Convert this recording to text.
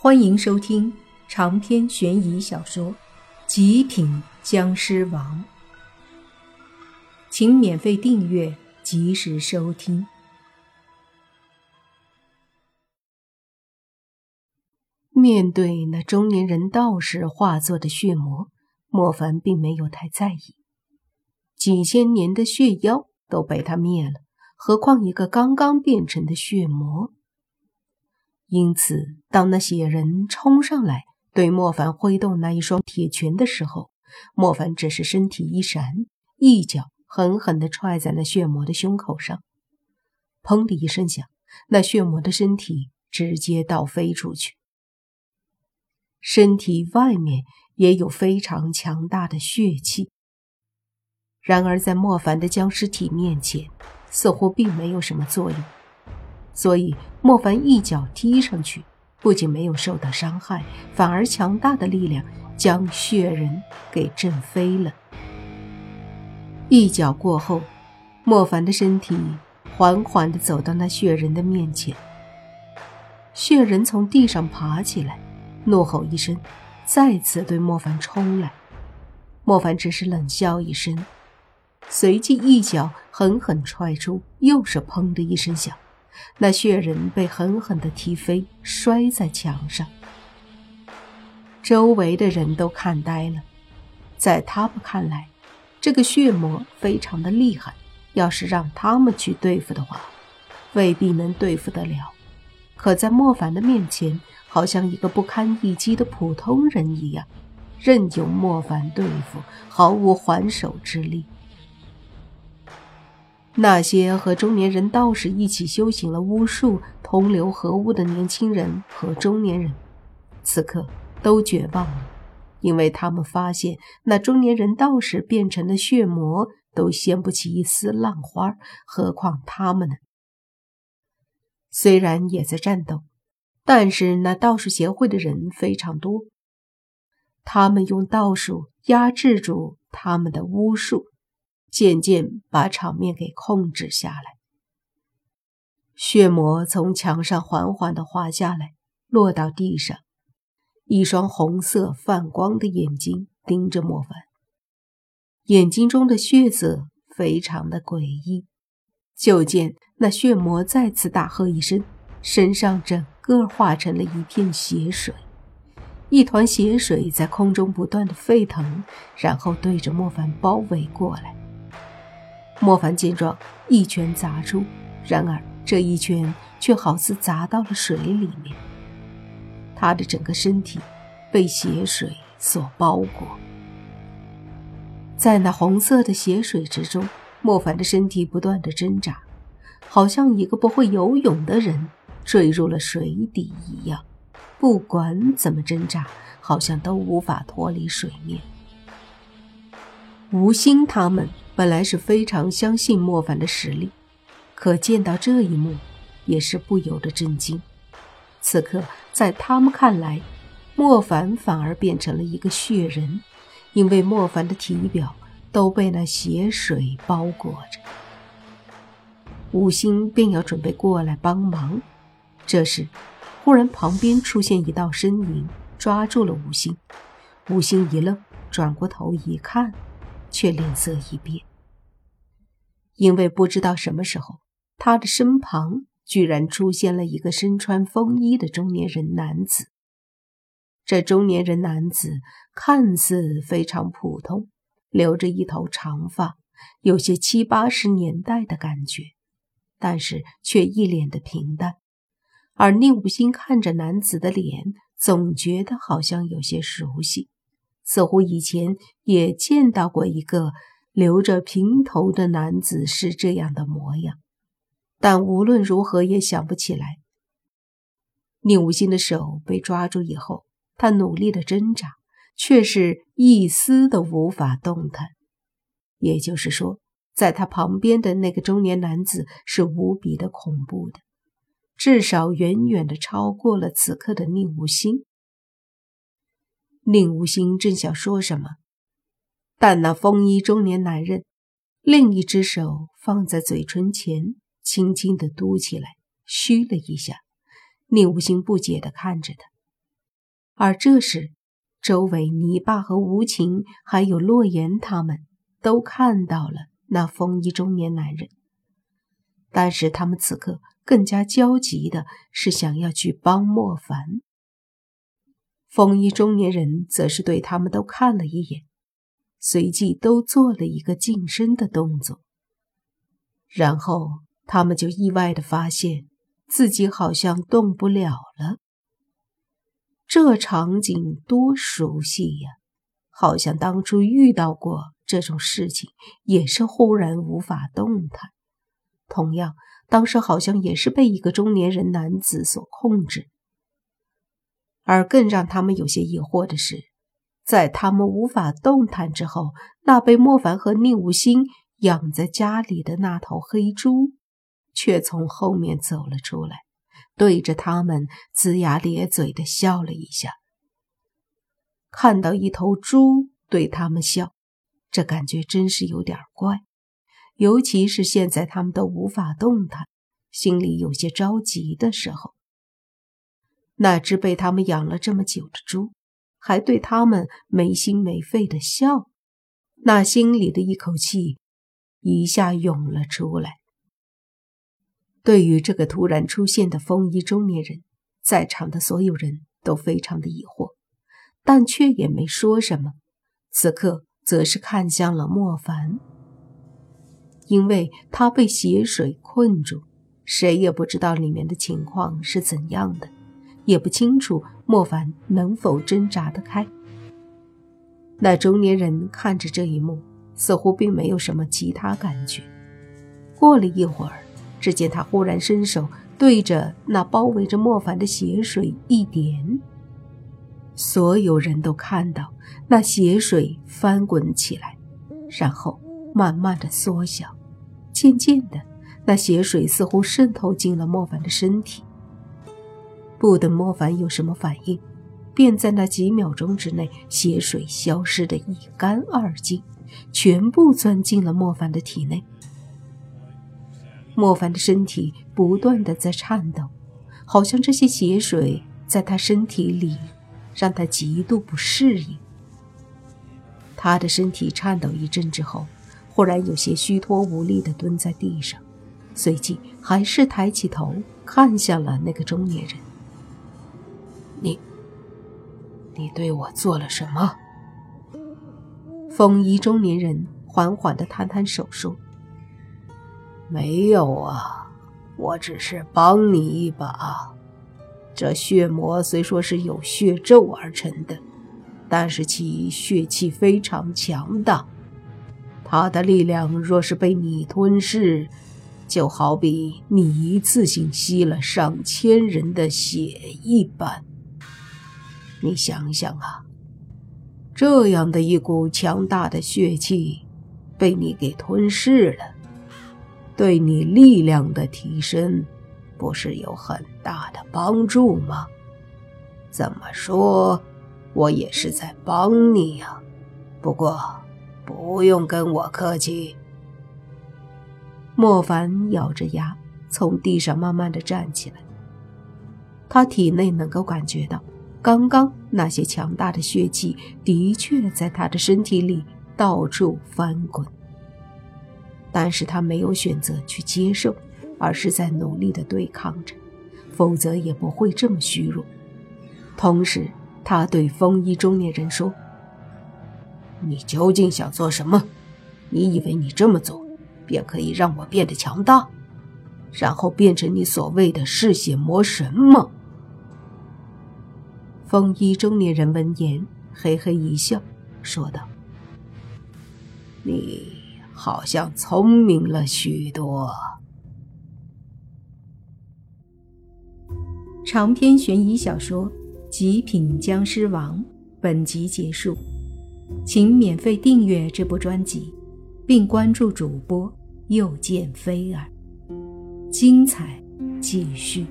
欢迎收听长篇悬疑小说《极品僵尸王》，请免费订阅，及时收听。面对那中年人道士化作的血魔，莫凡并没有太在意。几千年的血妖都被他灭了，何况一个刚刚变成的血魔？因此，当那血人冲上来对莫凡挥动那一双铁拳的时候，莫凡只是身体一闪，一脚狠狠地踹在那血魔的胸口上，砰的一声响，那血魔的身体直接倒飞出去，身体外面也有非常强大的血气。然而，在莫凡的僵尸体面前，似乎并没有什么作用。所以，莫凡一脚踢上去，不仅没有受到伤害，反而强大的力量将血人给震飞了。一脚过后，莫凡的身体缓缓地走到那血人的面前。血人从地上爬起来，怒吼一声，再次对莫凡冲来。莫凡只是冷笑一声，随即一脚狠狠踹出，又是砰的一声响。那血人被狠狠地踢飞，摔在墙上。周围的人都看呆了，在他们看来，这个血魔非常的厉害，要是让他们去对付的话，未必能对付得了。可在莫凡的面前，好像一个不堪一击的普通人一样，任由莫凡对付，毫无还手之力。那些和中年人道士一起修行了巫术、同流合污的年轻人和中年人，此刻都绝望了，因为他们发现那中年人道士变成了血魔都掀不起一丝浪花，何况他们呢？虽然也在战斗，但是那道士协会的人非常多，他们用道术压制住他们的巫术。渐渐把场面给控制下来。血魔从墙上缓缓地滑下来，落到地上，一双红色泛光的眼睛盯着莫凡，眼睛中的血色非常的诡异。就见那血魔再次大喝一声，身上整个化成了一片血水，一团血水在空中不断的沸腾，然后对着莫凡包围过来。莫凡见状，一拳砸出，然而这一拳却好似砸到了水里面，他的整个身体被血水所包裹。在那红色的血水之中，莫凡的身体不断的挣扎，好像一个不会游泳的人坠入了水底一样，不管怎么挣扎，好像都无法脱离水面。吴心他们。本来是非常相信莫凡的实力，可见到这一幕，也是不由得震惊。此刻，在他们看来，莫凡反而变成了一个血人，因为莫凡的体表都被那血水包裹着。五星便要准备过来帮忙，这时，忽然旁边出现一道身影，抓住了五星。五星一愣，转过头一看，却脸色一变。因为不知道什么时候，他的身旁居然出现了一个身穿风衣的中年人男子。这中年人男子看似非常普通，留着一头长发，有些七八十年代的感觉，但是却一脸的平淡。而宁武星看着男子的脸，总觉得好像有些熟悉，似乎以前也见到过一个。留着平头的男子是这样的模样，但无论如何也想不起来。宁无心的手被抓住以后，他努力的挣扎，却是一丝都无法动弹。也就是说，在他旁边的那个中年男子是无比的恐怖的，至少远远的超过了此刻的宁无心。宁无心正想说什么。但那风衣中年男人，另一只手放在嘴唇前，轻轻的嘟起来，嘘了一下。宁无心不解的看着他，而这时，周围泥巴和无情还有洛言他们都看到了那风衣中年男人，但是他们此刻更加焦急的是想要去帮莫凡。风衣中年人则是对他们都看了一眼，随即都做了一个近身的动作，然后他们就意外的发现自己好像动不了了。这场景多熟悉呀，好像当初遇到过这种事情，也是忽然无法动弹。同样，当时好像也是被一个中年人男子所控制。而更让他们有些疑惑的是，在他们无法动弹之后，那被莫凡和宁无心养在家里的那头黑猪，却从后面走了出来，对着他们龇牙咧嘴的笑了一下。看到一头猪对他们笑，这感觉真是有点怪，尤其是现在他们都无法动弹，心里有些着急的时候。那只被他们养了这么久的猪，还对他们没心没肺的笑，那心里的一口气一下涌了出来。对于这个突然出现的风衣中年人，在场的所有人都非常的疑惑，但却也没说什么。此刻，则是看向了莫凡，因为他被血水困住，谁也不知道里面的情况是怎样的。也不清楚莫凡能否挣扎得开。那中年人看着这一幕，似乎并没有什么其他感觉。过了一会儿，只见他忽然伸手对着那包围着莫凡的血水一点，所有人都看到那血水翻滚起来，然后慢慢的缩小，渐渐的，那血水似乎渗透进了莫凡的身体。不等莫凡有什么反应，便在那几秒钟之内，血水消失的一干二净，全部钻进了莫凡的体内。莫凡的身体不断的在颤抖，好像这些血水在他身体里，让他极度不适应。他的身体颤抖一阵之后，忽然有些虚脱无力的蹲在地上，随即还是抬起头看向了那个中年人。你对我做了什么？风衣中年人缓缓的摊摊手说：“没有啊，我只是帮你一把。这血魔虽说是有血咒而成的，但是其血气非常强大，他的力量若是被你吞噬，就好比你一次性吸了上千人的血一般。”你想想啊，这样的一股强大的血气被你给吞噬了，对你力量的提升不是有很大的帮助吗？怎么说，我也是在帮你呀。不过不用跟我客气。莫凡咬着牙从地上慢慢的站起来，他体内能够感觉到。刚刚那些强大的血气的确在他的身体里到处翻滚，但是他没有选择去接受，而是在努力的对抗着，否则也不会这么虚弱。同时，他对风衣中年人说：“你究竟想做什么？你以为你这么做便可以让我变得强大，然后变成你所谓的嗜血魔神吗？”风衣中年人闻言，嘿嘿一笑，说道：“你好像聪明了许多。”长篇悬疑小说《极品僵尸王》本集结束，请免费订阅这部专辑，并关注主播又见菲儿，精彩继续。